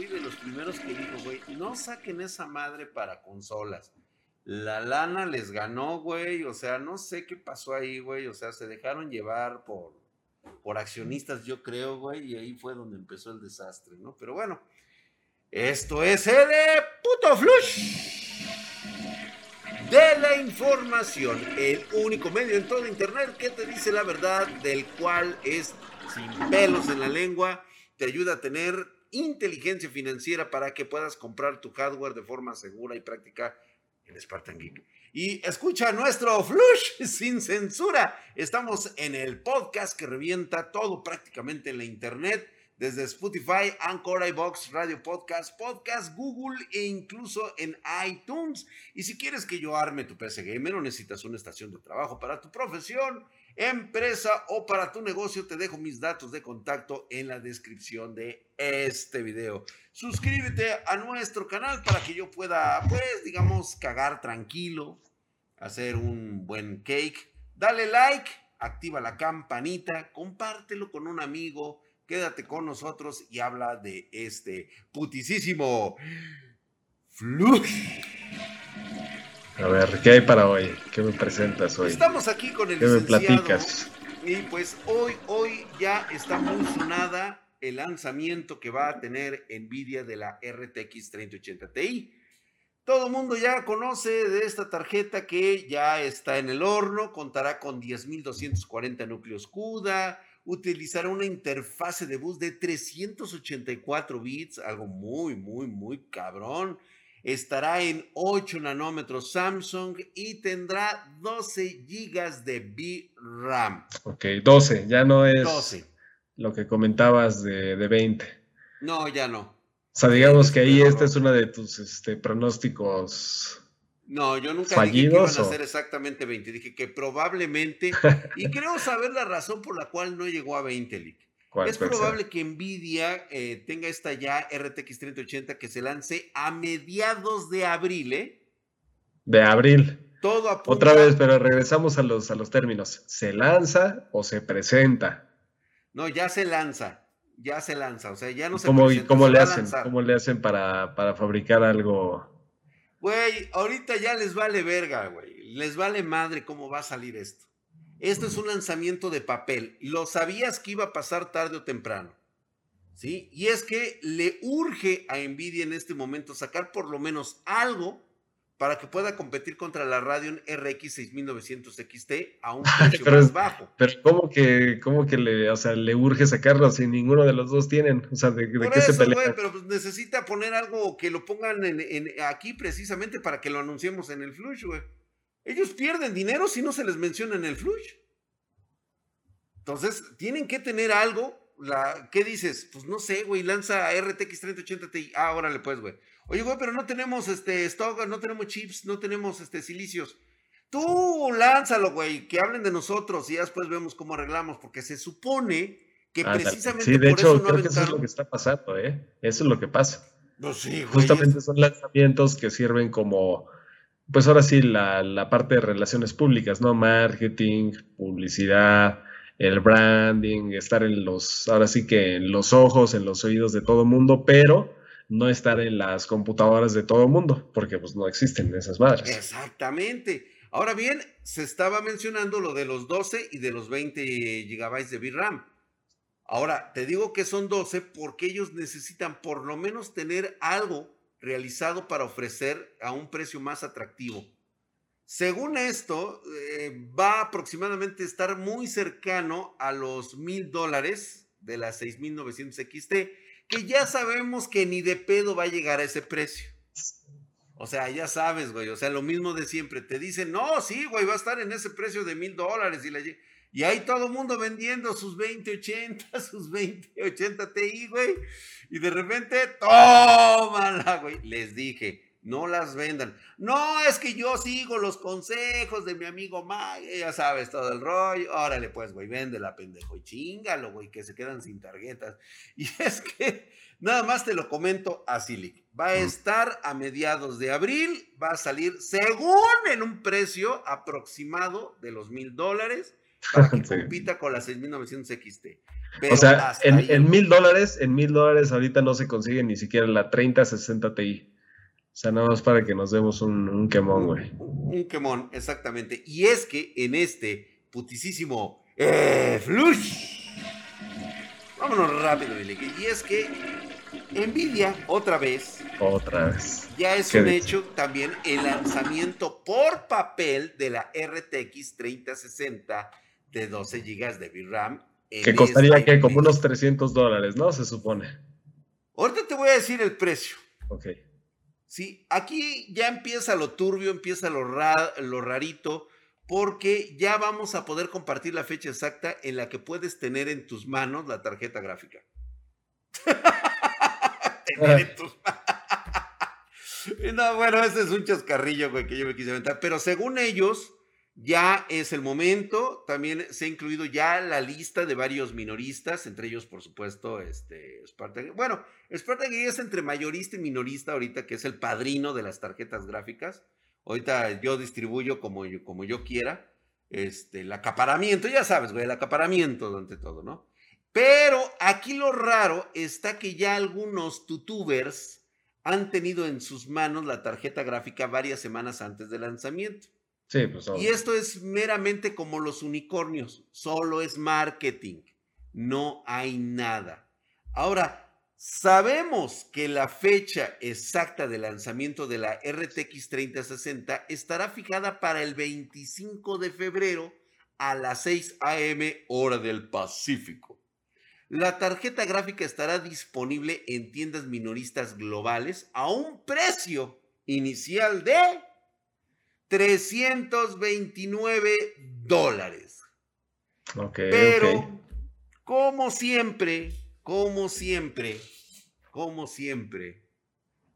fui de los primeros que dijo, güey, no saquen esa madre para consolas. La lana les ganó, güey, o sea, no sé qué pasó ahí, güey, o sea, se dejaron llevar por, por accionistas, yo creo, güey, y ahí fue donde empezó el desastre, ¿no? Pero bueno, esto es el puto flush de la información, el único medio en todo Internet que te dice la verdad, del cual es sin pelos en la lengua, te ayuda a tener inteligencia financiera para que puedas comprar tu hardware de forma segura y práctica en Spartan Geek. Y escucha nuestro flush sin censura. Estamos en el podcast que revienta todo prácticamente en la internet desde Spotify, Anchor, iBox, Radio Podcast, Podcast, Google e incluso en iTunes. Y si quieres que yo arme tu PC Gamer o necesitas una estación de trabajo para tu profesión, empresa o para tu negocio, te dejo mis datos de contacto en la descripción de este video. Suscríbete a nuestro canal para que yo pueda, pues, digamos, cagar tranquilo, hacer un buen cake. Dale like, activa la campanita, compártelo con un amigo quédate con nosotros y habla de este putisísimo flush. A ver, ¿qué hay para hoy? ¿Qué me presentas hoy? Estamos aquí con el ¿Qué me platicas? Y pues hoy, hoy ya está muy sonada el lanzamiento que va a tener Nvidia de la RTX 3080 Ti. Todo el mundo ya conoce de esta tarjeta que ya está en el horno, contará con 10.240 núcleos CUDA, utilizará una interfase de bus de 384 bits, algo muy, muy, muy cabrón. Estará en 8 nanómetros Samsung y tendrá 12 gigas de VRAM. Ok, 12, ya no es 12. lo que comentabas de, de 20. No, ya no. O sea, digamos que ahí este es uno de tus este, pronósticos no, yo nunca dije que iban a ser exactamente 20. Dije que probablemente, y creo saber la razón por la cual no llegó a 20, Lick. Es probable que Nvidia eh, tenga esta ya RTX 3080 que se lance a mediados de abril, ¿eh? De abril. Todo apunta... Otra vez, pero regresamos a los, a los términos. ¿Se lanza o se presenta? No, ya se lanza. Ya se lanza. O sea, ya no se ¿Cómo, ¿cómo le hacen? ¿Cómo le hacen para, para fabricar algo? Güey, ahorita ya les vale verga, güey. Les vale madre cómo va a salir esto. Esto es un lanzamiento de papel. Lo sabías que iba a pasar tarde o temprano. ¿Sí? Y es que le urge a Nvidia en este momento sacar por lo menos algo para que pueda competir contra la Radeon RX 6900 XT a un precio más bajo. Pero ¿cómo que, cómo que le, o sea, le urge sacarlo si ninguno de los dos tienen? O sea, ¿de, qué se pelea? pero pues necesita poner algo que lo pongan en, aquí precisamente para que lo anunciemos en el Flush, güey. Ellos pierden dinero si no se les menciona en el Flush. Entonces, tienen que tener algo. La, ¿Qué dices? Pues no sé, güey, lanza RTX 3080 Ti. Ah, órale, pues, güey Oye, güey, pero no tenemos este stock, no tenemos chips, no tenemos este silicios. Tú lánzalo, güey, que hablen de nosotros y ya después vemos cómo arreglamos, porque se supone que precisamente sí, de hecho, creo que eso es lo que está pasando, ¿eh? Eso es lo que pasa. No, sí, güey, Justamente son lanzamientos que sirven como, pues ahora sí, la, la parte de relaciones públicas, ¿no? Marketing, publicidad, el branding, estar en los, ahora sí que en los ojos, en los oídos de todo mundo, pero no estar en las computadoras de todo mundo, porque pues no existen esas madres. Exactamente. Ahora bien, se estaba mencionando lo de los 12 y de los 20 gigabytes de VRAM. Ahora, te digo que son 12 porque ellos necesitan por lo menos tener algo realizado para ofrecer a un precio más atractivo. Según esto, eh, va aproximadamente a estar muy cercano a los mil dólares de las 6900 XT que ya sabemos que ni de pedo va a llegar a ese precio. O sea, ya sabes, güey. O sea, lo mismo de siempre. Te dicen, no, sí, güey, va a estar en ese precio de mil dólares. Y, la... y hay todo el mundo vendiendo sus 2080, sus 2080 Ti, güey. Y de repente, tómala, güey. Les dije, no las vendan. No, es que yo sigo los consejos de mi amigo Mike, ya sabes todo el rollo. Órale, pues, güey, la pendejo, y chingalo, güey, que se quedan sin tarjetas. Y es que nada más te lo comento así, Lick. Va a estar a mediados de abril, va a salir según en un precio aproximado de los mil dólares para que compita con la 6900 XT. o sea, en mil dólares, en mil dólares ahorita no se consigue ni siquiera la 3060 Ti. O sea, nada más para que nos demos un, un quemón, güey. Un, quemón, exactamente. Y es que en este putisísimo eh, flush. Vámonos rápido, Y es que Nvidia, otra vez. Otra vez. Ya es un hecho también el lanzamiento por papel de la RTX 3060 de 12 GB de VRAM. Que costaría que como unos 300 dólares, ¿no? Se supone. Ahorita te voy a decir el precio. Ok. Sí, aquí ya empieza lo turbio, empieza lo, lo rarito, porque ya vamos a poder compartir la fecha exacta en la que puedes tener en tus manos la tarjeta gráfica. tener en tus manos. no, bueno, ese es un chascarrillo, güey, que yo me quise aventar. Pero según ellos, ya es el momento. También se ha incluido ya la lista de varios minoristas, entre ellos, por supuesto, este, Spartan. Bueno, Spartan es entre mayorista y minorista ahorita, que es el padrino de las tarjetas gráficas. Ahorita yo distribuyo como yo, como yo quiera. Este, el acaparamiento, ya sabes, güey, el acaparamiento ante todo, ¿no? Pero aquí lo raro está que ya algunos tutubers han tenido en sus manos la tarjeta gráfica varias semanas antes del lanzamiento. Pues, y esto es meramente como los unicornios, solo es marketing, no hay nada. Ahora, sabemos que la fecha exacta de lanzamiento de la RTX 3060 estará fijada para el 25 de febrero a las 6 a.m. hora del Pacífico. La tarjeta gráfica estará disponible en tiendas minoristas globales a un precio inicial de 329 dólares. Pero, como siempre, como siempre, como siempre,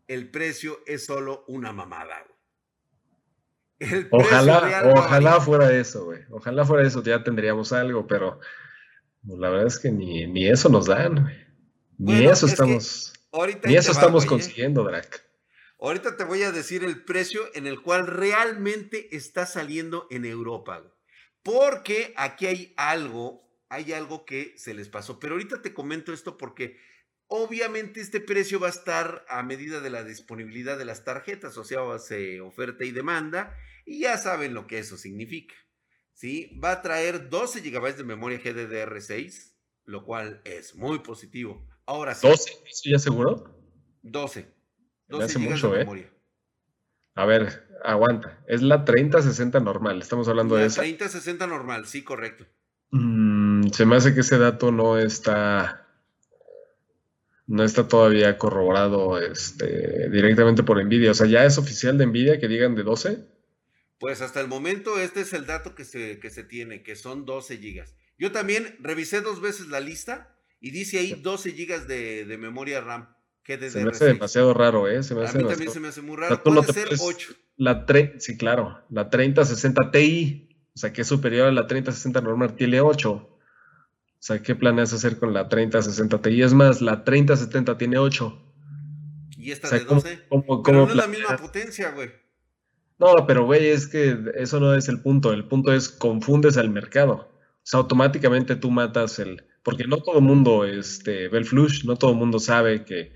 el precio es solo una mamada. ojalá, ojalá fuera eso, güey. Ojalá fuera eso, ya tendríamos algo, pero pues, la verdad es que ni, eso nos dan, güey. Ni eso estamos, ni eso estamos consiguiendo, Drac. Ahorita te voy a decir el precio en el cual realmente está saliendo en Europa. Porque aquí hay algo, hay algo que se les pasó. Pero ahorita te comento esto porque obviamente este precio va a estar a medida de la disponibilidad de las tarjetas, o sea, va a ser oferta y demanda. Y ya saben lo que eso significa. ¿sí? Va a traer 12 GB de memoria GDDR6, lo cual es muy positivo. Ahora sí. ¿12? ¿Eso ya seguro? 12 hace mucho, ¿eh? A ver, aguanta. Es la 3060 normal. Estamos hablando de esa. 3060 normal, sí, correcto. Mm, se me hace que ese dato no está. No está todavía corroborado este, directamente por Nvidia. O sea, ¿ya es oficial de Nvidia que digan de 12? Pues hasta el momento este es el dato que se, que se tiene, que son 12 gigas. Yo también revisé dos veces la lista y dice ahí 12 gigas de, de memoria RAM se me hace demasiado raro, ¿eh? Se me a hace mí también se me hace muy raro. Puede ser 8. La sí, claro. La 3060 Ti, o sea, que es superior a la 3060 normal, tiene 8. O sea, ¿qué planeas hacer con la 3060 Ti? Es más, la 3070 tiene 8. ¿Y esta de 12? pero no es la misma potencia, güey. No, pero güey, es que eso no es el punto. El punto es confundes al mercado. O sea, automáticamente tú matas el. Porque no todo el mundo este, ve el flush, no todo el mundo sabe que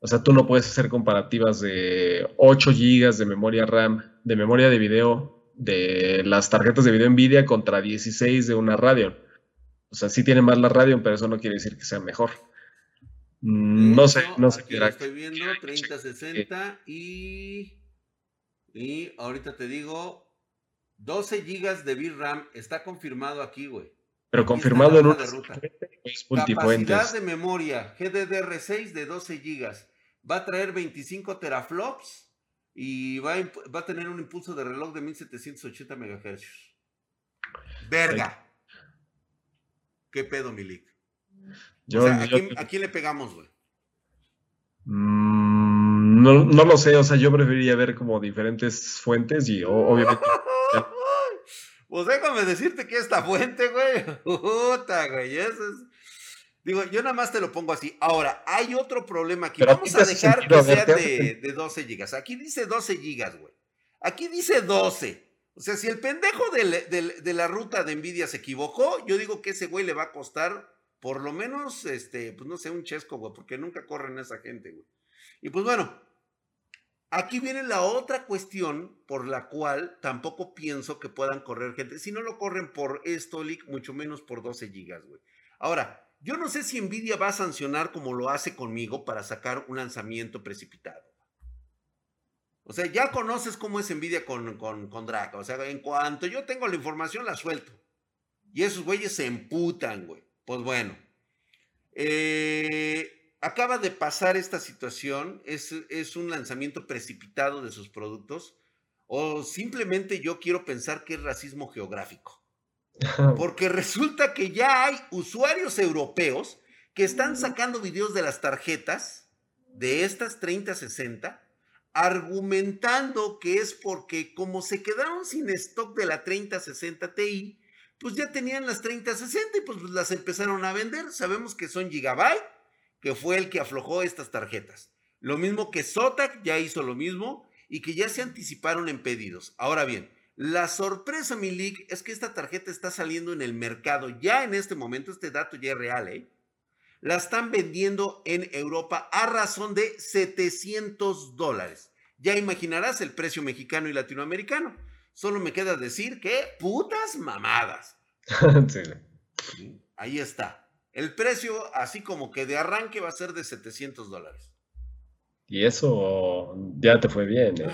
o sea, tú no puedes hacer comparativas de 8 GB de memoria RAM, de memoria de video, de las tarjetas de video Nvidia contra 16 de una Radeon. O sea, sí tiene más la Radeon, pero eso no quiere decir que sea mejor. Mm, no sé, no sé qué Estoy viendo 3060 y. Y ahorita te digo, 12 GB de VRAM está confirmado aquí, güey. Pero confirmado en una ruta. Capacidad de memoria GDDR6 de 12 GB va a traer 25 teraflops y va a, tener un impulso de reloj de 1780 MHz. Verga. ¿Qué pedo, Milik? ¿a, quién, le pegamos, güey? Mm, no, no, lo sé, o sea, yo preferiría ver como diferentes fuentes y obviamente... pues déjame decirte que esta fuente, güey, puta, güey, eso es Digo, yo nada más te lo pongo así. Ahora, hay otro problema aquí. Vamos a dejar que sea de, 12 gigas. Aquí dice 12 gigas, güey. Aquí dice 12. O sea, si el pendejo de, la ruta de Nvidia se equivocó, yo digo que ese güey le va a costar Por lo menos, este, pues no sé, un chesco, güey, porque nunca corren esa gente, güey. Y pues bueno, aquí viene la otra cuestión por la cual tampoco pienso que puedan correr gente. Si no lo corren por Stolik, mucho menos por 12 gigas, güey. Ahora, yo no sé si Nvidia va a sancionar como lo hace conmigo para sacar un lanzamiento precipitado. O sea, ya conoces cómo es Nvidia con, con, con Draca. O sea, en cuanto yo tengo la información, la suelto. Y esos güeyes se emputan, güey. Pues bueno. Eh, acaba de pasar esta situación. Es, es un lanzamiento precipitado de sus productos. O simplemente yo quiero pensar que es racismo geográfico. Porque resulta que ya hay usuarios europeos que están sacando videos de las tarjetas de estas 3060 argumentando que es porque como se quedaron sin stock de la 3060 Ti, pues ya tenían las 3060 y pues las empezaron a vender. Sabemos que son Gigabyte, que fue el que aflojó estas tarjetas. Lo mismo que Zotac ya hizo lo mismo y que ya se anticiparon en pedidos. Ahora bien, la sorpresa, mi league, es que esta tarjeta está saliendo en el mercado ya en este momento, este dato ya es real, ¿eh? La están vendiendo en Europa a razón de 700 dólares. Ya imaginarás el precio mexicano y latinoamericano. Solo me queda decir que putas mamadas. Ahí está. El precio, así como que de arranque, va a ser de 700 dólares. Y eso ya te fue bien. ¿eh?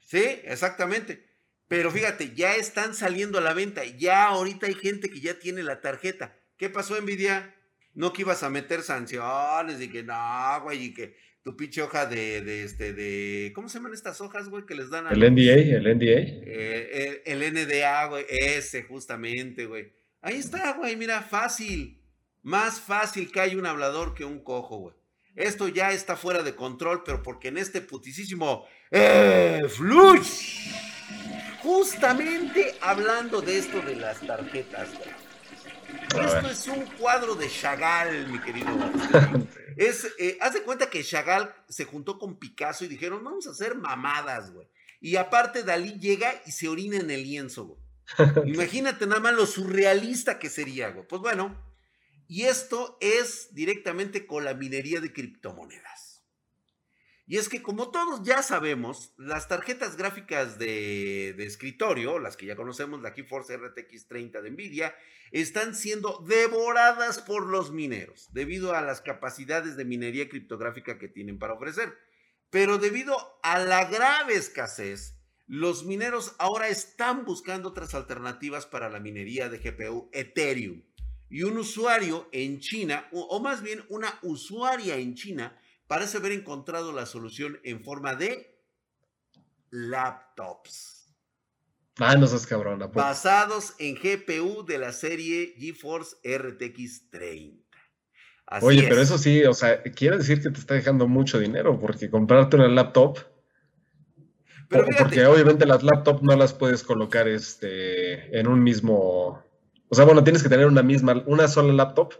Sí, exactamente. Pero fíjate, ya están saliendo a la venta. Ya ahorita hay gente que ya tiene la tarjeta. ¿Qué pasó, Nvidia? No que ibas a meter sanciones y que no, güey, y que tu pinche hoja de, de, este, de, ¿cómo se llaman estas hojas, güey, que les dan a El NDA, el NDA. Eh, el, el, NDA, güey, ese justamente, güey. Ahí está, güey, mira, fácil. Más fácil que hay un hablador que un cojo, güey. Esto ya está fuera de control, pero porque en este putisísimo eh, flush Justamente hablando de esto de las tarjetas, Esto es un cuadro de Chagall, mi querido. es, eh, haz de cuenta que Chagall se juntó con Picasso y dijeron, vamos a hacer mamadas, güey. Y aparte Dalí llega y se orina en el lienzo, güey. Imagínate nada más lo surrealista que sería, güey. Pues bueno, y esto es directamente con la minería de criptomonedas. Y es que como todos ya sabemos, las tarjetas gráficas de, escritorio, las que ya conocemos, la GeForce RTX 30 de Nvidia, están siendo devoradas por los mineros debido a las capacidades de minería criptográfica que tienen para ofrecer. Pero debido a la grave escasez, los mineros ahora están buscando otras alternativas para la minería de GPU Ethereum. Y un usuario en China, o más bien una usuaria en China, parece haber encontrado la solución en forma de laptops. Ah, no seas cabrón. Basados en GPU de la serie GeForce RTX 30. Oye, pero eso sí, o sea, quiere decir que te está dejando mucho dinero, porque comprarte una laptop. Pero porque obviamente las laptops no las puedes colocar este, en un mismo. O sea, bueno, tienes que tener una misma, una sola laptop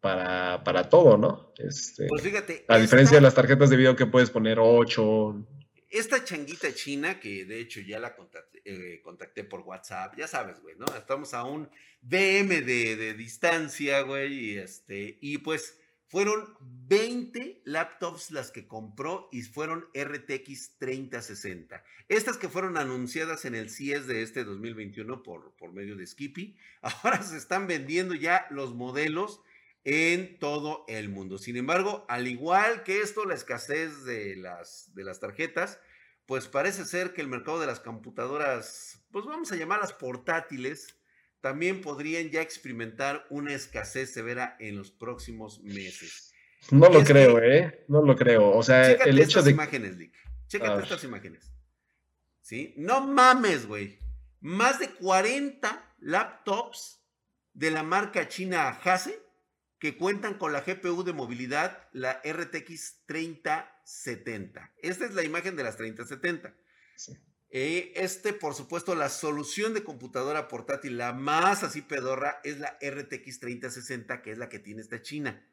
para, para todo, ¿no? Este, pues fíjate. A diferencia de las tarjetas de video que puedes poner 8. Esta changuita china, que de hecho ya la eh, contacté, por WhatsApp, ya sabes, güey, ¿no? Estamos a un DM de, de, distancia, güey, y, este, y pues fueron 20 laptops las que compró y fueron RTX 3060. Estas que fueron anunciadas en el CIES de este 2021 por, por medio de Skippy, ahora se están vendiendo ya los modelos en todo el mundo. Sin embargo, al igual que esto, la escasez de las, de las tarjetas, pues parece ser que el mercado de las computadoras, pues vamos a llamarlas portátiles, también podrían ya experimentar una escasez severa en los próximos meses. No lo creo, ¿eh? No lo creo. O sea, el hecho estas de... imágenes, Dick. Chécate estas imágenes. ¿Sí? No mames, güey. Más de 40 laptops de la marca china Hase que cuentan con la GPU de movilidad, la RTX 3070. Esta es la imagen de las 3070. Eh, este, por supuesto, la solución de computadora portátil, la más así pedorra, es la RTX 3060, que es la que tiene esta China.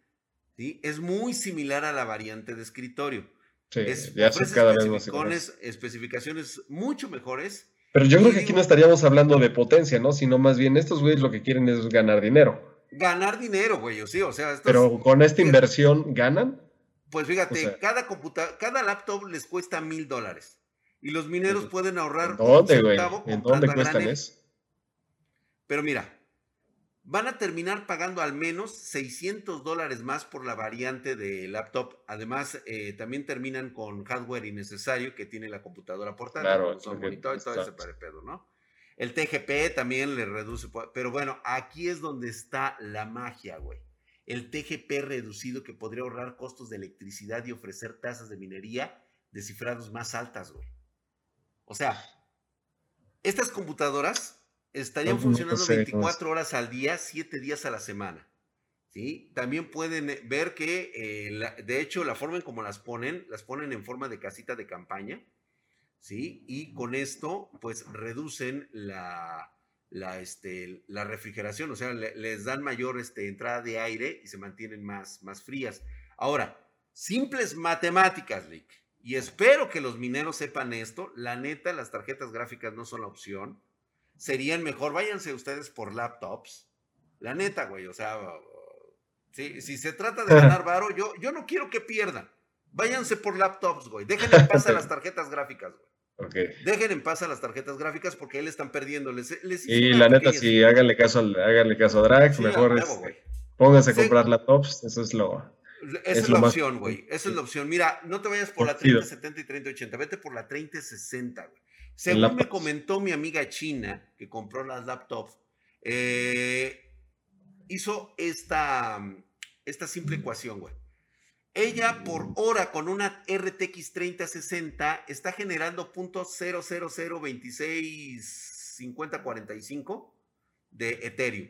¿sí? Es muy similar a la variante de escritorio. Sí, ya cada vez más especificaciones mucho mejores. Pero yo creo que aquí no estaríamos hablando de potencia, ¿no? Sino más bien estos güeyes lo que quieren es ganar dinero. Ganar dinero, güey, sí, o sea. Pero con esta inversión, ¿ganan? Pues fíjate, cada computadora, cada laptop les cuesta mil dólares. Y los mineros pueden ahorrar. ¿En dónde, güey? ¿En dónde cuestan eso? Pero mira, van a terminar pagando al menos 600 dólares más por la variante de laptop. Además, eh, también terminan con hardware innecesario que tiene la computadora portátil, claro, son monitor y todo ese pedo, ¿no? El TGP también le reduce, pero bueno, aquí es donde está la magia, güey. El TGP reducido que podría ahorrar costos de electricidad y ofrecer tasas de minería de cifrados más altas, güey. O sea, estas computadoras estarían funcionando 24 horas al día, 7 días a la semana. ¿sí? También pueden eh, ver que, eh, de hecho, la forma en cómo las ponen, las ponen en forma de casita de campaña, ¿sí? Y con esto, pues, reducen la, la, este, la refrigeración, o sea, les dan mayor este, entrada de aire y se mantienen más, más frías. Ahora, simples matemáticas, Rick, y espero que los mineros sepan esto, la neta, las tarjetas gráficas no son la opción serían mejor. Váyanse ustedes por laptops. La neta, güey. O sea, si, si se trata de ganar varo, yo, yo no quiero que pierdan. Váyanse por laptops, güey. Dejen en paz a las tarjetas gráficas, güey. Dejen en paz a las tarjetas gráficas porque él están perdiendo. y la neta, si háganle caso, háganle caso a Drag, mejor es, pónganse a comprar laptops. Eso es lo. Esa es, la opción, güey. Esa es la opción. Mira, no te vayas por la 3070 y 3080, vete por la 3060, güey. Según me comentó mi amiga china que compró las laptops, eh, hizo esta, esta simple ecuación, güey. Ella por hora con una RTX 3060 está generando .000265045 de Ethereum.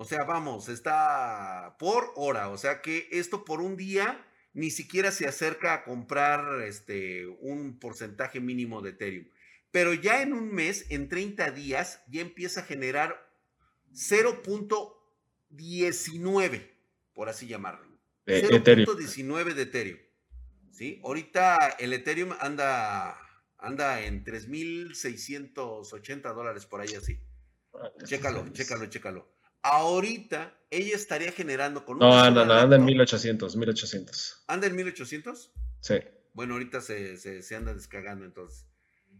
O sea, vamos, está por hora. O sea que esto por un día ni siquiera se acerca a comprar este, un porcentaje mínimo de Ethereum. Pero ya en un mes, en 30 días, ya empieza a generar 0.19, por así llamarlo. 0.19 de Ethereum. ¿Sí? Ahorita el Ethereum anda, anda en 3.680 dólares por ahí así. Chécalo, chécalo, chécalo. Ahorita ella estaría generando con No, anda, no, anda en 1800, 1800. ¿Anda en 1800? Sí. Bueno, ahorita se, se anda descargando entonces.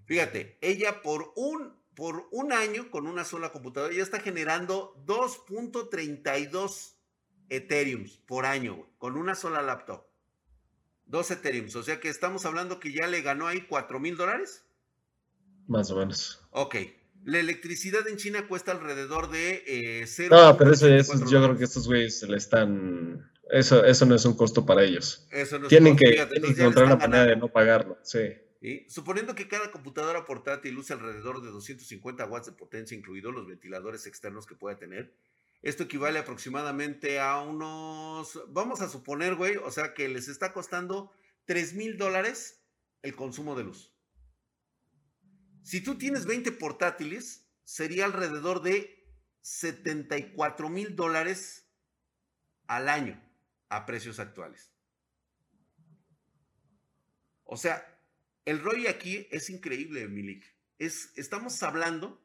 Fíjate, ella por un, por un año con una sola computadora ya está generando 2.32 Ethereum por año, con una sola laptop. Dos Ethereum. O sea que estamos hablando que ya le ganó ahí 4 mil dólares. Más o menos. Ok. La electricidad en China cuesta alrededor de eh, No, pero eso, eso yo creo que estos güeyes le están. Eso, eso no es un costo para ellos. Eso no tienen, que, tienen que encontrar una manera de no pagarlo. Sí. Suponiendo que cada computadora portátil use alrededor de 250 watts de potencia, incluidos los ventiladores externos que pueda tener, esto equivale aproximadamente a unos, vamos a suponer, güey, o sea que les está costando 3 mil dólares el consumo de luz. Si tú tienes 20 portátiles, sería alrededor de 74 mil dólares al año a precios actuales. O sea, el ROI aquí es increíble, Milik. Es, estamos hablando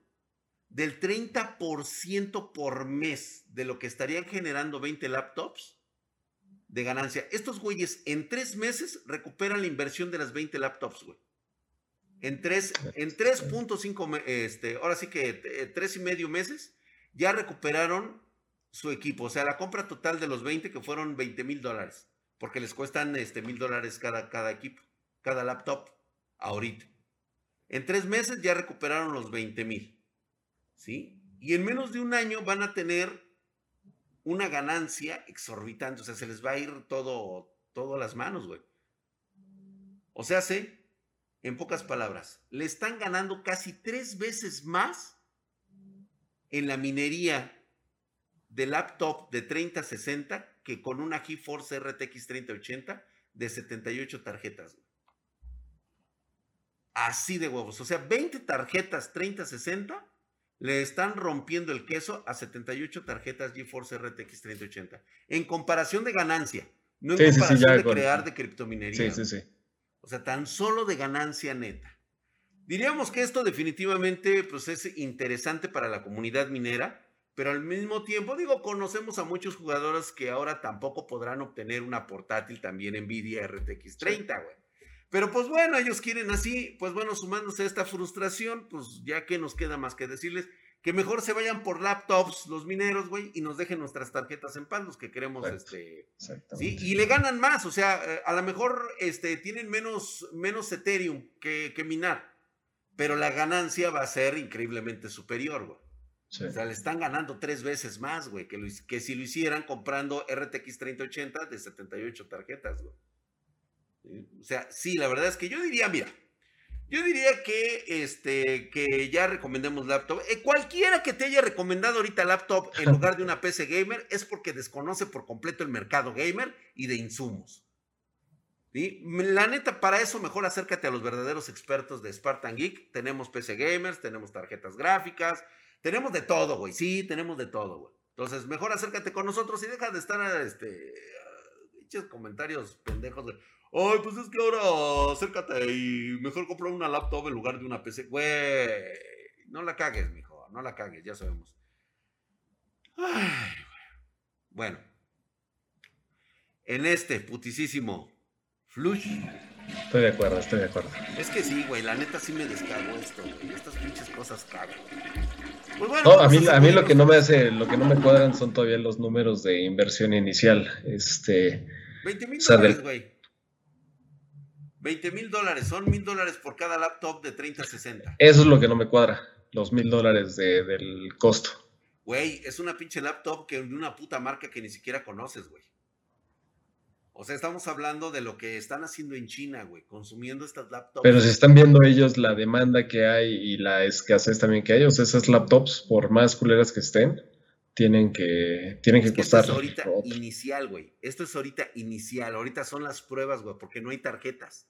del 30% por mes de lo que estarían generando 20 laptops de ganancia. Estos güeyes en tres meses recuperan la inversión de las 20 laptops, güey. En 3.5, en este, ahora sí que eh, tres y medio meses, ya recuperaron su equipo. O sea, la compra total de los 20 que fueron 20 mil dólares, porque les cuestan este mil dólares cada, cada equipo, cada laptop ahorita. En tres meses ya recuperaron los 20 mil. ¿Sí? Y en menos de un año van a tener una ganancia exorbitante. O sea, se les va a ir todo, todo a las manos, güey. O sea, sé, en pocas palabras, le están ganando casi tres veces más en la minería de laptop de 3060 que con una GeForce RTX 3080 de 78 tarjetas. Así de huevos. O sea, 20 tarjetas 3060 le están rompiendo el queso a 78 tarjetas GeForce RTX 3080. En comparación de ganancia, no en comparación de crear de criptominería. Sí, sí, sí. O sea, tan solo de ganancia neta. Diríamos que esto definitivamente pues, es interesante para la comunidad minera, pero al mismo tiempo, digo, conocemos a muchos jugadores que ahora tampoco podrán obtener una portátil también Nvidia RTX 30, güey. Pero pues bueno, ellos quieren así, pues bueno, sumándose a esta frustración, pues ya que nos queda más que decirles que mejor se vayan por laptops los mineros, güey, y nos dejen nuestras tarjetas en paz, los que queremos, este, ¿sí? Y le ganan más, o sea, eh, a lo mejor, este, tienen menos, menos Ethereum que, que minar, pero la ganancia va a ser increíblemente superior, güey. O sea, le están ganando tres veces más, güey, que, que si lo hicieran comprando RTX 3080 de 78 tarjetas, güey. O sea, sí, la verdad es que yo diría, mira, yo diría que, este, que ya recomendemos laptop. Eh, cualquiera que te haya recomendado ahorita laptop en lugar de una PC gamer es porque desconoce por completo el mercado gamer y de insumos. La neta, para eso mejor acércate a los verdaderos expertos de Spartan Geek. Tenemos PC gamers, tenemos tarjetas gráficas, tenemos de todo, güey. Sí, tenemos de todo, güey. Entonces, mejor acércate con nosotros y deja de estar, este, uh, comentarios pendejos. Güey. Ay, pues es que ahora acércate y mejor compra una laptop en lugar de una PC. Güey, no la cagues, mijo, no la cagues, ya sabemos. Ay, bueno, en este putisísimo flush. Estoy de acuerdo, estoy de acuerdo. Es que sí, güey, la neta sí me descargo esto, güey. Estas pinches cosas cagan. Pues bueno, no, a mí, a mí lo que no me hace, lo que no me cuadran son todavía los números de inversión inicial. Este. 20 mil dólares, güey. 20 mil dólares, son mil dólares por cada laptop de 30 a 60. Eso es lo que no me cuadra, los mil dólares del costo. Güey, es una pinche laptop que de una puta marca que ni siquiera conoces, güey. O sea, estamos hablando de lo que están haciendo en China, güey, consumiendo estas laptops. Pero si están viendo ellos la demanda que hay y la escasez también que hay, o sea, esas laptops, por más culeras que estén, tienen que, tienen que, costar. Esto es ahorita inicial, güey. Esto es ahorita inicial. Ahorita son las pruebas, güey, porque no hay tarjetas.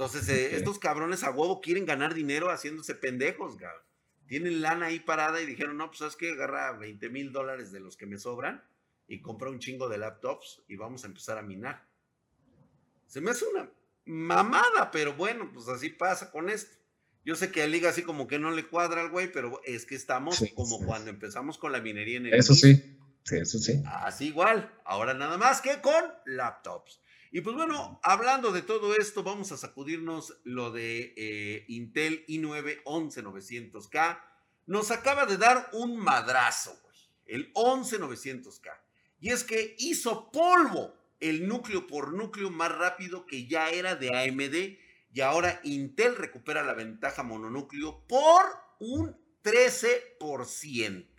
Entonces, eh, estos cabrones a huevo quieren ganar dinero haciéndose pendejos, cabrón. Tienen lana ahí parada y dijeron, no, pues sabes que agarra 20 mil dólares de los que me sobran y compra un chingo de laptops y vamos a empezar a minar. Se me hace una mamada, pero bueno, pues así pasa con esto. Yo sé que a Liga así como que no le cuadra al güey, pero es que estamos como cuando empezamos con la minería en el. Eso sí, sí, eso sí. Así igual, ahora nada más que con laptops. Y pues bueno, hablando de todo esto, vamos a sacudirnos lo de eh, Intel i9 11900K. Nos acaba de dar un madrazo, güey. El 11900K. Y es que hizo polvo el núcleo por núcleo más rápido que ya era de AMD. Y ahora Intel recupera la ventaja mononúcleo por un 13%.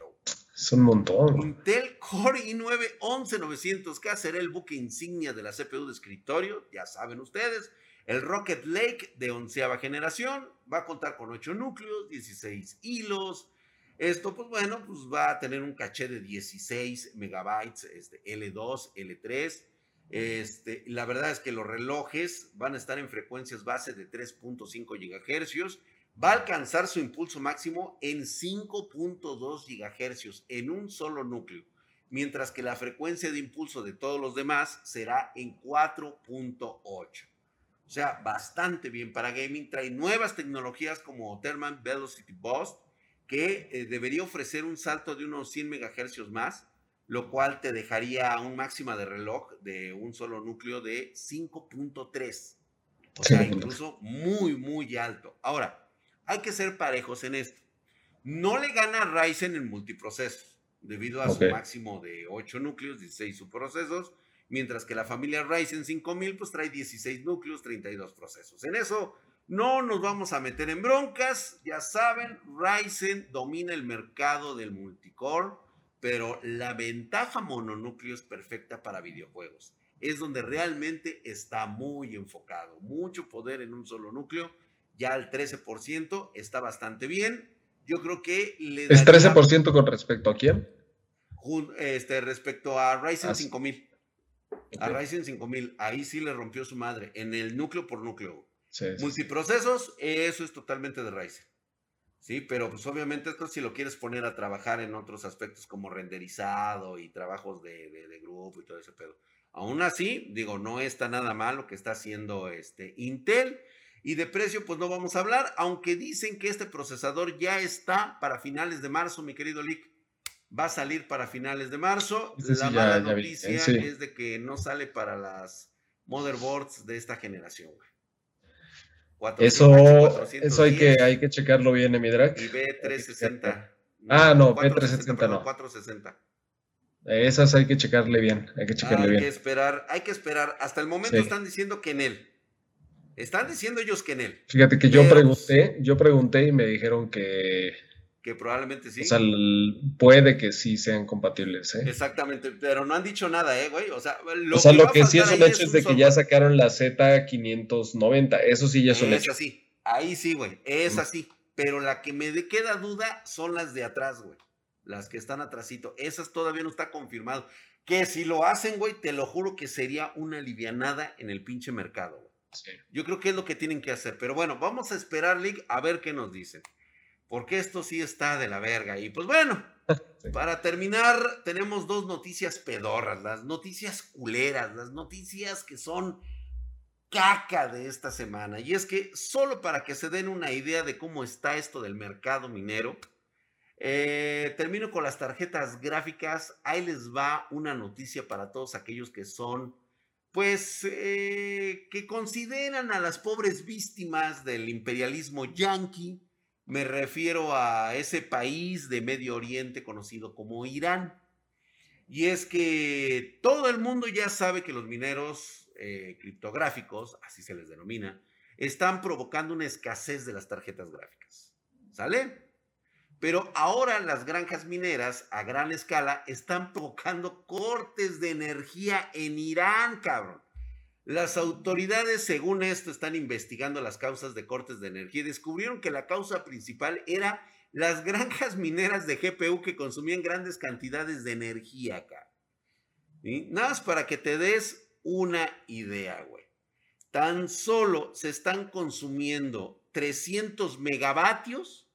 Es un montón. Intel Core i9 11900K será el buque insignia de la CPU de escritorio, ya saben ustedes. El Rocket Lake de onceava generación va a contar con 8 núcleos, 16 hilos. Esto, pues bueno, pues va a tener un caché de 16 megabytes, este, L2, L3. Este, la verdad es que los relojes van a estar en frecuencias base de 3.5 GHz va a alcanzar su impulso máximo en 5.2 GHz en un solo núcleo, mientras que la frecuencia de impulso de todos los demás será en 4.8. O sea, bastante bien para gaming. Trae nuevas tecnologías como Thermal Velocity Boost, que eh, debería ofrecer un salto de unos 100 MHz más, lo cual te dejaría un máxima de reloj de un solo núcleo de 5.3. O sea, incluso muy, muy alto. Ahora, hay que ser parejos en esto. No le gana Ryzen en multiprocesos, debido a su máximo de 8 núcleos, 16 subprocesos, mientras que la familia Ryzen 5000 pues trae 16 núcleos, 32 procesos. En eso no nos vamos a meter en broncas, ya saben, Ryzen domina el mercado del multicore, pero la ventaja mononúcleo es perfecta para videojuegos. Es donde realmente está muy enfocado, mucho poder en un solo núcleo ya al 13%, está bastante bien. Yo creo que le ¿Es 13% con respecto a quién? Este, respecto a Ryzen 5000. A Ryzen 5000, ahí sí le rompió su madre, en el núcleo por núcleo. Multiprocesos, eso es totalmente de Ryzen. Sí, pero pues obviamente esto si lo quieres poner a trabajar en otros aspectos como renderizado y trabajos de, de, grupo y todo ese pedo. Aún así, digo, no está nada mal lo que está haciendo este Intel. Y de precio, pues no vamos a hablar, aunque dicen que este procesador ya está para finales de marzo, mi querido Lick. va a salir para finales de marzo. la mala noticia es de que no sale para las motherboards de esta generación, eso, eso hay que, hay que checarlo bien, Emidrak. Y B360. ah, no, B360 no. 460. Esas hay que checarle bien, hay que checarle hay bien. Que esperar, hay que esperar. Hasta el momento están diciendo que en él. Están diciendo ellos que en él. Fíjate que yo pregunté, yo pregunté y me dijeron que que probablemente sí. O sea, puede que sí sean compatibles, ¿eh? Exactamente, pero no han dicho nada, ¿eh, güey? O sea, lo, o sea, que, lo que sí es un hecho es, de que ya sacaron la Z590, eso sí ya es un hecho. Es así, ahí sí, güey, es así. Pero la que me queda duda son las de atrás, güey. Las que están atrásito. Esas todavía no está confirmado. Que si lo hacen, güey, te lo juro que sería una alivianada en el pinche mercado, güey. Yo creo que es lo que tienen que hacer. Pero bueno, vamos a esperar, Lick, a ver qué nos dicen porque esto sí está de la verga. Y pues bueno, para terminar, tenemos dos noticias pedorras, las noticias culeras, las noticias que son caca de esta semana. Y es que solo para que se den una idea de cómo está esto del mercado minero, eh, termino con las tarjetas gráficas. Ahí les va una noticia para todos aquellos que son, pues, eh, que consideran a las pobres víctimas del imperialismo yanqui me refiero a ese país de Medio Oriente conocido como Irán. Y es que todo el mundo ya sabe que los mineros eh, criptográficos, así se les denomina, están provocando una escasez de las tarjetas gráficas. ¿Sale? Pero ahora las granjas mineras a gran escala están provocando cortes de energía en Irán, cabrón. Las autoridades, según esto, están investigando las causas de cortes de energía y descubrieron que la causa principal era las granjas mineras de GPU que consumían grandes cantidades de energía acá. Nada más para que te des una idea, güey. Tan solo se están consumiendo 300 megavatios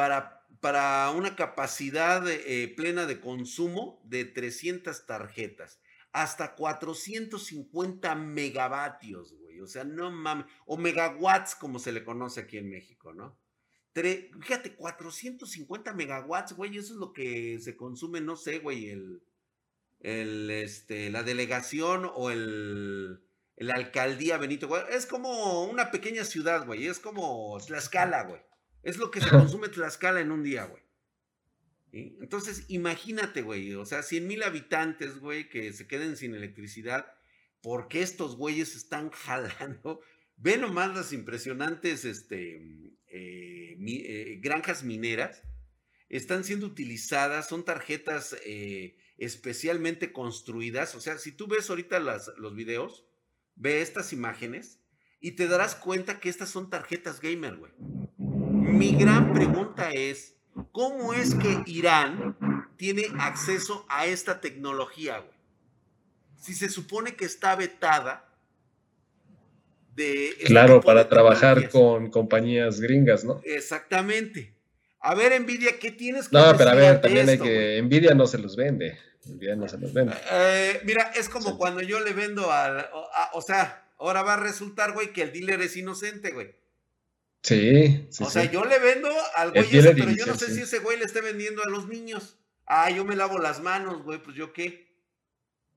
para, para una capacidad eh, plena de consumo de 300 tarjetas hasta 450 megavatios, güey. O sea, no mames. O megawatts, como se le conoce aquí en México, ¿no? fíjate, 450 megawatts, güey. Eso es lo que se consume, no sé, güey, el, el, este, la delegación o el, el alcaldía Benito, güey. Es como una pequeña ciudad, güey. Es como Tlaxcala, güey. Es lo que se consume Tlaxcala en un día, güey. Entonces, imagínate, güey, o sea, 100 mil habitantes, güey, que se queden sin electricidad, porque estos güeyes están jalando. Ve nomás las impresionantes este, eh, eh, granjas mineras. Están siendo utilizadas, son tarjetas eh, especialmente construidas. O sea, si tú ves ahorita las, los videos, ve estas imágenes y te darás cuenta que estas son tarjetas gamer, güey. Mi gran pregunta es, ¿Cómo es que Irán tiene acceso a esta tecnología, güey? Si se supone que está vetada de... Claro, para trabajar con compañías gringas, ¿no? Exactamente. A ver, Nvidia, ¿qué tienes que No, pero a ver, también hay que... Nvidia no se los vende. Nvidia no se los vende. Eh, mira, es como cuando yo le vendo al... o sea, ahora va a resultar, güey, que el dealer es inocente, güey. Sí, sí. O sea, yo le vendo al güey ese, pero yo no sé si ese güey le esté vendiendo a los niños. Ah, yo me lavo las manos, güey, pues yo qué.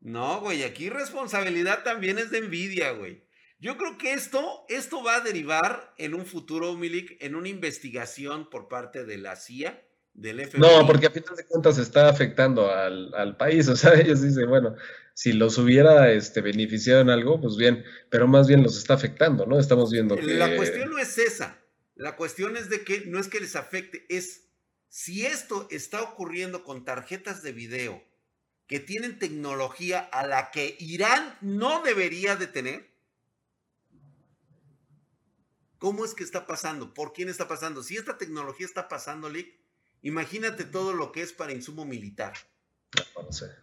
No, güey, aquí responsabilidad también es de envidia, güey. Yo creo que esto, esto va a derivar en un futuro, Milik, en una investigación por parte de la CIA, del FBI. No, porque a final de cuentas está afectando al, al país. O sea, ellos dicen, bueno, si los hubiera este, beneficiado en algo, pues bien, pero más bien los está afectando, ¿no? Estamos viendo que... La cuestión no es esa, la cuestión es de que no es que les afecte, es si esto está ocurriendo con tarjetas de video que tienen tecnología a la que Irán no debería de tener, ¿cómo es que está pasando? ¿Por quién está pasando? Si esta tecnología está pasando, Lick, imagínate todo lo que es para insumo militar.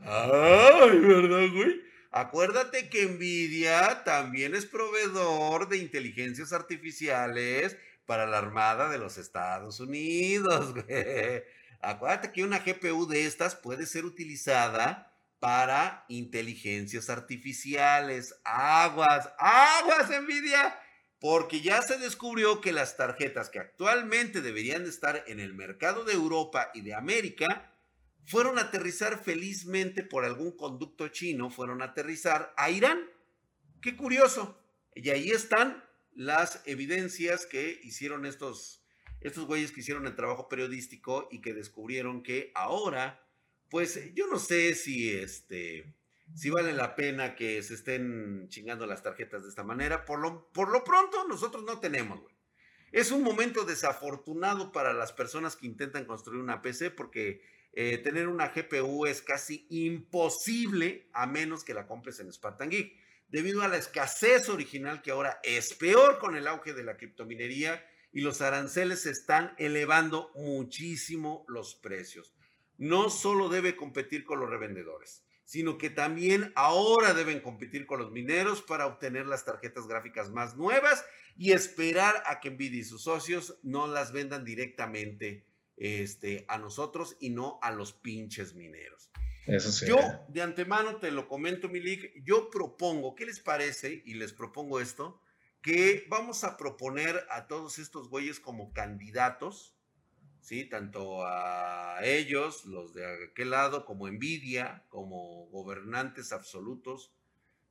Ay, ¿verdad, güey? Acuérdate que Nvidia también es proveedor de inteligencias artificiales para la Armada de los Estados Unidos, güey. Acuérdate que una GPU de estas puede ser utilizada para inteligencias artificiales. Aguas, aguas, Nvidia. Porque ya se descubrió que las tarjetas que actualmente deberían de estar en el mercado de Europa y de América fueron a aterrizar felizmente por algún conducto chino, fueron a aterrizar a Irán. Qué curioso. Y ahí están las evidencias que hicieron estos, estos güeyes que hicieron el trabajo periodístico y que descubrieron que ahora, pues yo no sé si este, si vale la pena que se estén chingando las tarjetas de esta manera. Por lo, por lo pronto, nosotros no tenemos. Es un momento desafortunado para las personas que intentan construir una PC porque eh, tener una GPU es casi imposible a menos que la compres en Spartan Geek, debido a la escasez original que ahora es peor con el auge de la criptominería y los aranceles están elevando muchísimo los precios. No solo debe competir con los revendedores, sino que también ahora deben competir con los mineros para obtener las tarjetas gráficas más nuevas y esperar a que Nvidia y sus socios no las vendan directamente este, a nosotros y no a los pinches mineros. Eso sí. Yo de antemano te lo comento, Milik, yo propongo, ¿qué les parece? Y les propongo esto, que vamos a proponer a todos estos güeyes como candidatos ¿sí? Tanto a ellos, los de aquel lado, como Nvidia, como gobernantes absolutos.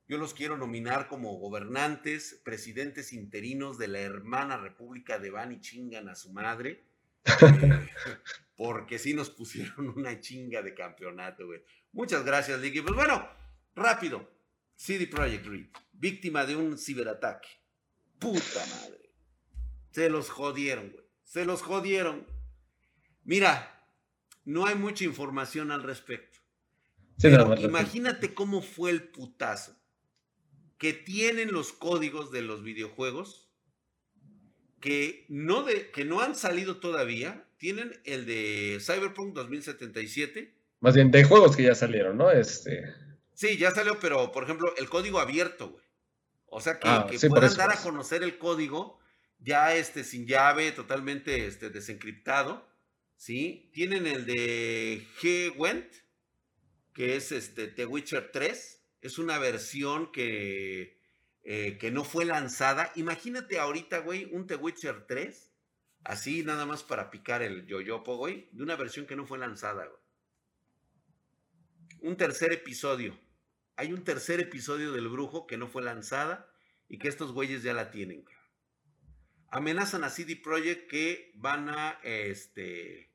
Yo los quiero nominar como gobernantes, presidentes interinos de la hermana República de Van y chingan a su madre. Eh, porque sí nos pusieron una chinga de campeonato, güey. Muchas gracias, Licky. Pues bueno, rápido. CD Projekt Red, víctima de un ciberataque. Puta madre. Se los jodieron, güey. Se los jodieron. Mira, no hay mucha información al respecto. imagínate cómo fue el putazo que tienen los códigos de los videojuegos que no, de, que no han salido todavía. Tienen el de Cyberpunk 2077. Más bien de juegos que ya salieron, ¿no? Este... Sí, ya salió, pero por ejemplo, el código abierto, güey. O sea, que, ah, puedan dar a conocer el código ya este, sin llave, totalmente este, desencriptado. ¿Sí? Tienen el de G-Went, que es este The Witcher 3. Es una versión que, eh, que no fue lanzada. Imagínate ahorita, güey, un The Witcher 3, así nada más para picar el yoyopo, güey, de una versión que no fue lanzada, güey. Un tercer episodio. Hay un tercer episodio del Brujo que no fue lanzada y que estos güeyes ya la tienen. Amenazan a CD Projekt que van a, este,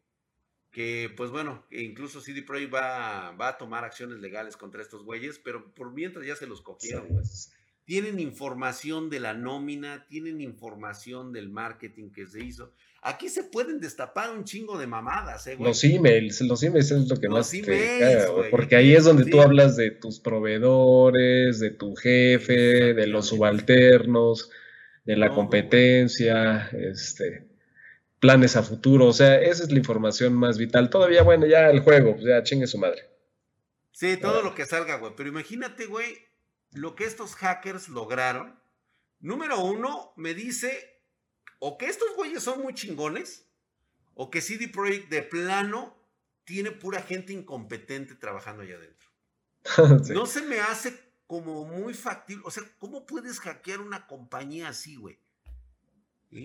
que pues bueno, incluso CD Projekt va, va, a tomar acciones legales contra estos güeyes, pero por mientras ya se los cogieron. Tienen información de la nómina, tienen información del marketing que se hizo. Aquí se pueden destapar un chingo de mamadas, ¿eh, güey? Los emails, los emails es lo que más te porque ahí es donde tú hablas de tus proveedores, de tu jefe, de los subalternos, de la competencia, este planes a futuro, o sea, esa es la información más vital. Todavía, bueno, ya el juego, pues, ya chingue su madre. Sí, todo lo que salga, güey. Pero imagínate, güey, lo que estos hackers lograron. Número uno, me dice o que estos güeyes son muy chingones, o que CD Projekt de plano tiene pura gente incompetente trabajando allá adentro. No se me hace como muy factible. O sea, ¿cómo puedes hackear una compañía así, güey?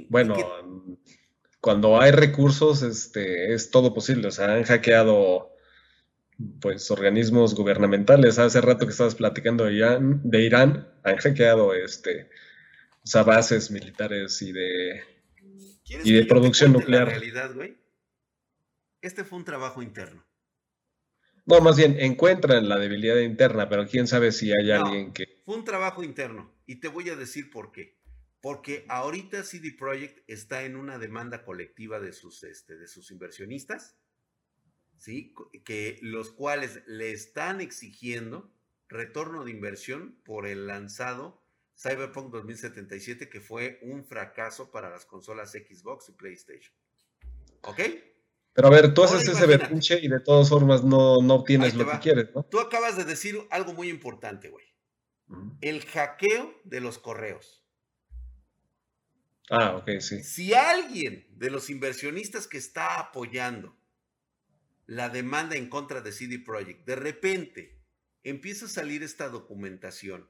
Bueno, cuando hay recursos, este, es todo posible. O sea, han hackeado pues organismos gubernamentales. Hace rato que estabas platicando de Irán, de Irán han hackeado este, o sea, bases militares y de, y de producción nuclear. La realidad, güey. Este fue un trabajo interno. No, más bien encuentran la debilidad interna, pero quién sabe si hay alguien que. Fue un trabajo interno y te voy a decir por qué. Porque ahorita CD Projekt está en una demanda colectiva de sus, este, de sus inversionistas, ¿sí? que los cuales le están exigiendo retorno de inversión por el lanzado Cyberpunk 2077, que fue un fracaso para las consolas Xbox y PlayStation. ¿Ok? Pero a ver, tú haces ese berrinche y de todas formas no, no obtienes lo que quieres, ¿no? Tú acabas de decir algo muy importante, güey. El hackeo de los correos. Ah, ok, sí. Si alguien de los inversionistas que está apoyando la demanda en contra de CD Projekt, de repente empieza a salir esta documentación,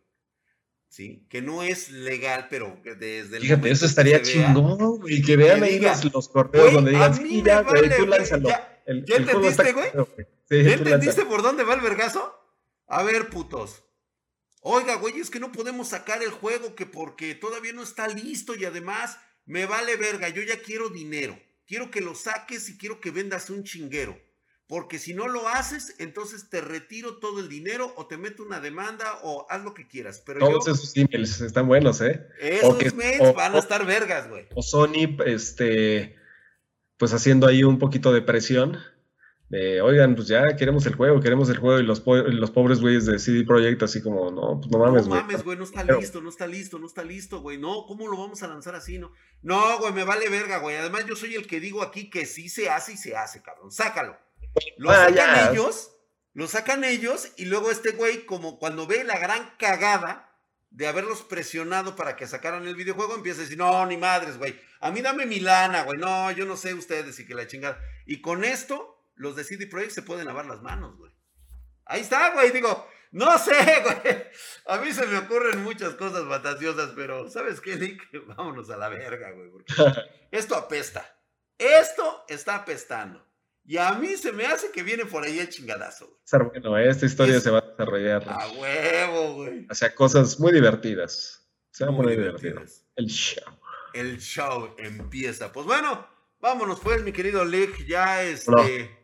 ¿sí? Que no es legal, pero desde el Fíjate, eso estaría chingón, y que vean ahí los, correos donde digan, sí, ya, tú lánzalo. ¿Ya entendiste, güey? ¿Ya entendiste por dónde va el vergazo? A ver, putos. Oiga, güey, es que no podemos sacar el juego que porque todavía no está listo y además me vale verga, yo ya quiero dinero. Quiero que lo saques y quiero que vendas un chinguero. Porque si no lo haces, entonces te retiro todo el dinero o te meto una demanda o haz lo que quieras. Pero Todos esos emails están buenos, ¿eh? Esos mails van a estar vergas, güey. O Sony, este, pues haciendo ahí un poquito de presión. De, oigan, pues ya queremos el juego, queremos el juego. Y los, los pobres güeyes de CD Projekt, así como, no, pues no mames, güey. No mames, güey, no está listo, no está listo, no está listo, güey. No, ¿cómo lo vamos a lanzar así? No, no, güey, me vale verga, güey. Además, yo soy el que digo aquí que sí se hace y se hace, cabrón. Sácalo. Lo ah, sacan ellos, lo sacan ellos, y luego este güey, como cuando ve la gran cagada de haberlos presionado para que sacaran el videojuego, empieza a decir, no, ni madres, güey, a mí dame mi lana, güey, no, yo no sé ustedes y que la chingada. Y con esto, los de CD Projekt se pueden lavar las manos, güey. Ahí está, güey, digo, no sé, güey. A mí se me ocurren muchas cosas fantasiosas, pero ¿sabes qué, Nick? Vámonos a la verga, güey, porque esto apesta. Esto está apestando. Y a mí se me hace que viene por ahí el chingadazo. Bueno, esta historia se va a desarrollar. A huevo, güey. Sea, cosas muy divertidas. Se va muy, divertidas. El show. El show empieza. Pues bueno, vámonos pues, mi querido Lick. Ya este.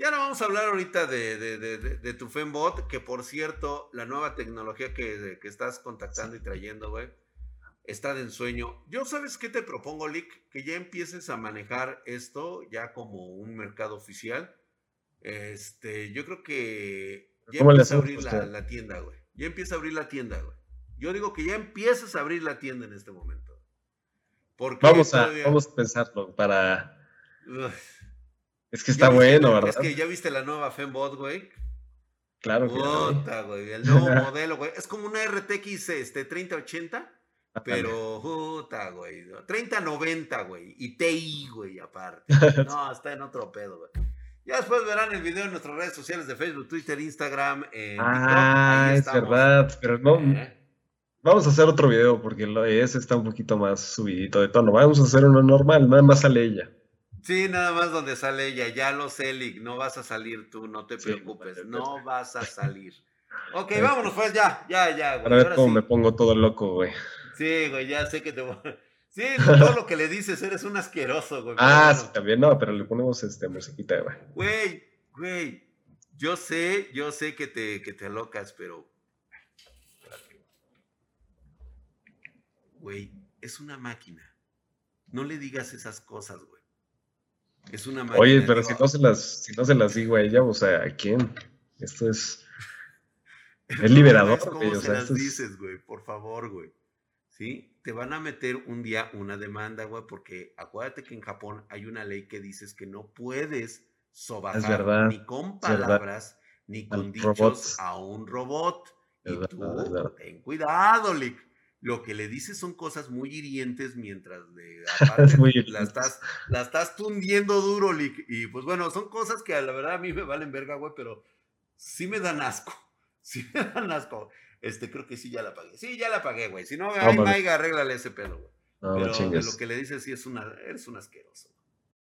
Ya no vamos a hablar ahorita de, de, de, tu Fembot, que por cierto, la nueva tecnología que, que estás contactando y trayendo, güey está de ensueño. Yo, ¿sabes qué te propongo, Lick? Que ya empieces a manejar esto ya como un mercado oficial. Este, yo creo que ya empieza a abrir la, tienda, güey. Ya empieza a abrir la tienda, güey. Yo digo que ya empiezas a abrir la tienda en este momento. Porque vamos, a, vamos a pensarlo para... Es que está bueno, ¿verdad? Es que ya viste la nueva Fembot, güey. Claro que Puta, güey. El nuevo modelo, güey. Es como una RTX este, 3080 pero, puta, güey. 30-90, güey. Y TI, güey, aparte. No, está en otro pedo, güey. Ya después verán el video en nuestras redes sociales de Facebook, Twitter, Instagram. ah, es verdad. Pero no. ¿Eh? Vamos a hacer otro video porque ese está un poquito más subidito de tono. Vamos a hacer uno normal, nada más sale ella. Sí, nada más donde sale ella. Ya lo sé, Lick. No vas a salir tú, no te preocupes. no vas a salir. Ok, este vámonos pues ya, ya, ya. Güey. ver cómo me pongo todo loco, güey. Sí, güey, ya sé que te voy. Sí, todo lo que le dices, eres un asqueroso, güey. Ah, sí, también, no, pero le ponemos este musiquita, güey. Güey, güey, yo sé, yo sé que te, que te alocas, pero. Güey, es una máquina. No le digas esas cosas, güey. Es una máquina. Oye, pero si no se las, si no se las digo a ella, o sea, ¿a quién? Esto es. Es liberador, güey. ¿Cómo se las dices, güey? Por favor, güey. ¿sí? Te van a meter un día una demanda, güey, porque acuérdate que en Japón hay una ley que dices que no puedes sobajar ni con palabras ni con dichos a un robot. y tú, ten cuidado, Lick. Lo que le dices son cosas muy hirientes mientras de aparte la, estás, la estás tundiendo duro, Lick. Y pues bueno, son cosas que a la verdad a mí me valen verga, güey, pero sí me dan asco. Sí me dan asco. Este, creo que sí ya la pagué. Sí, ya la pagué, güey. Si no, ay, Maiga, arréglale ese pedo, güey. Pero lo que le dices, sí es una, eres un asqueroso.